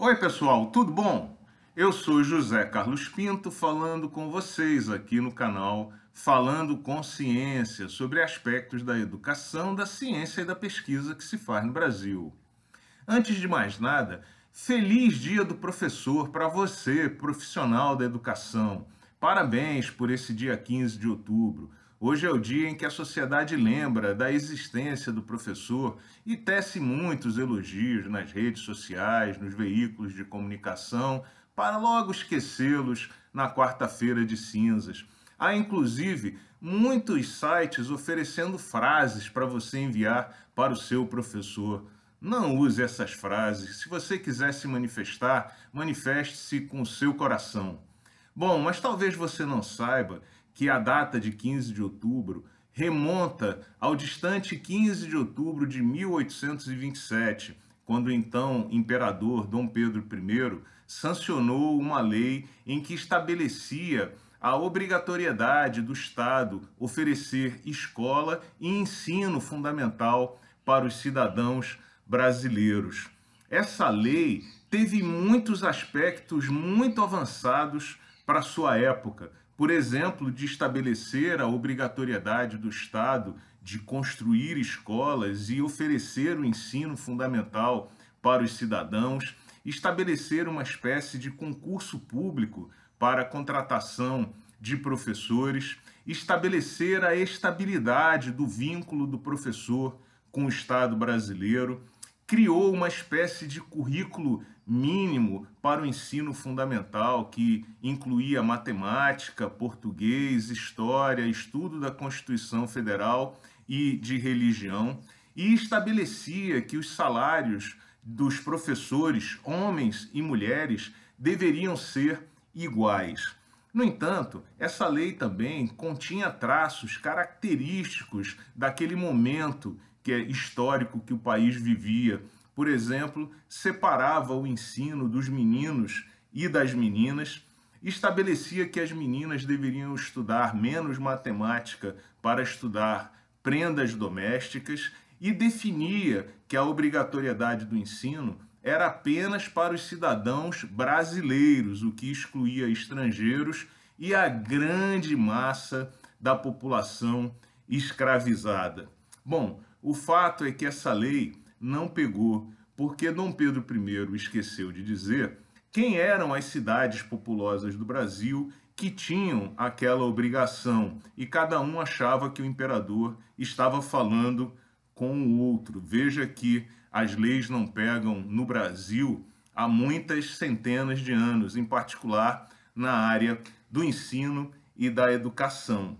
Oi, pessoal, tudo bom? Eu sou José Carlos Pinto falando com vocês aqui no canal Falando com Ciência sobre aspectos da educação, da ciência e da pesquisa que se faz no Brasil. Antes de mais nada, feliz Dia do Professor para você, profissional da educação. Parabéns por esse dia 15 de outubro. Hoje é o dia em que a sociedade lembra da existência do professor e tece muitos elogios nas redes sociais, nos veículos de comunicação, para logo esquecê-los na quarta-feira de cinzas. Há inclusive muitos sites oferecendo frases para você enviar para o seu professor. Não use essas frases. Se você quiser se manifestar, manifeste-se com o seu coração. Bom, mas talvez você não saiba que a data de 15 de outubro remonta ao distante 15 de outubro de 1827, quando o então imperador Dom Pedro I sancionou uma lei em que estabelecia a obrigatoriedade do Estado oferecer escola e ensino fundamental para os cidadãos brasileiros. Essa lei teve muitos aspectos muito avançados para sua época, por exemplo, de estabelecer a obrigatoriedade do Estado de construir escolas e oferecer o ensino fundamental para os cidadãos, estabelecer uma espécie de concurso público para a contratação de professores, estabelecer a estabilidade do vínculo do professor com o Estado brasileiro, criou uma espécie de currículo mínimo para o ensino fundamental, que incluía matemática, português, história, estudo da Constituição Federal e de religião, e estabelecia que os salários dos professores, homens e mulheres, deveriam ser iguais. No entanto, essa lei também continha traços característicos daquele momento que é histórico que o país vivia, por exemplo, separava o ensino dos meninos e das meninas, estabelecia que as meninas deveriam estudar menos matemática para estudar prendas domésticas e definia que a obrigatoriedade do ensino era apenas para os cidadãos brasileiros, o que excluía estrangeiros e a grande massa da população escravizada. Bom, o fato é que essa lei não pegou, porque Dom Pedro I esqueceu de dizer quem eram as cidades populosas do Brasil que tinham aquela obrigação e cada um achava que o imperador estava falando com o outro. Veja que as leis não pegam no Brasil há muitas centenas de anos, em particular na área do ensino e da educação.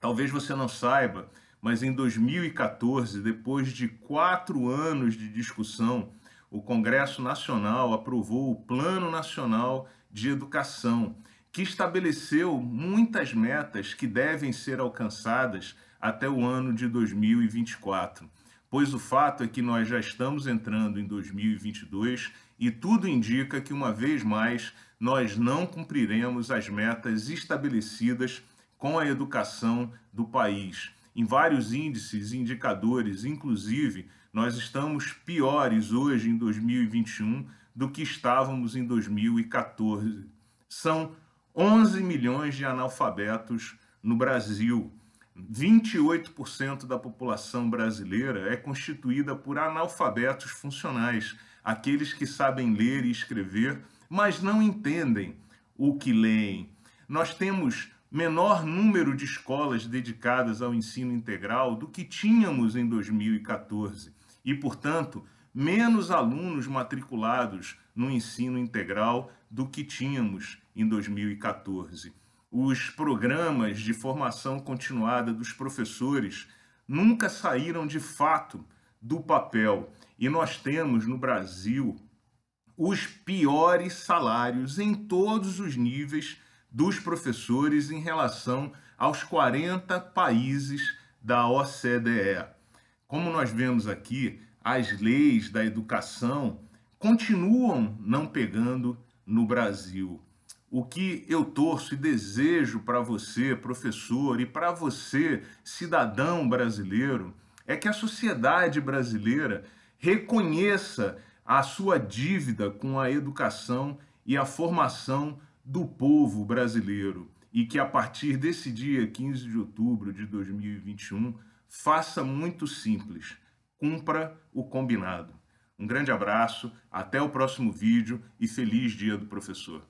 Talvez você não saiba, mas em 2014, depois de quatro anos de discussão, o Congresso Nacional aprovou o Plano Nacional de Educação, que estabeleceu muitas metas que devem ser alcançadas até o ano de 2024. Pois o fato é que nós já estamos entrando em 2022 e tudo indica que, uma vez mais, nós não cumpriremos as metas estabelecidas com a educação do país em vários índices e indicadores, inclusive nós estamos piores hoje em 2021 do que estávamos em 2014. São 11 milhões de analfabetos no Brasil. 28% da população brasileira é constituída por analfabetos funcionais, aqueles que sabem ler e escrever, mas não entendem o que leem. Nós temos menor número de escolas dedicadas ao ensino integral do que tínhamos em 2014 e, portanto, menos alunos matriculados no ensino integral do que tínhamos em 2014. Os programas de formação continuada dos professores nunca saíram de fato do papel e nós temos no Brasil os piores salários em todos os níveis dos professores em relação aos 40 países da OCDE. Como nós vemos aqui, as leis da educação continuam não pegando no Brasil. O que eu torço e desejo para você, professor, e para você, cidadão brasileiro, é que a sociedade brasileira reconheça a sua dívida com a educação e a formação do povo brasileiro e que a partir desse dia 15 de outubro de 2021 faça muito simples, cumpra o combinado. Um grande abraço, até o próximo vídeo e feliz Dia do Professor.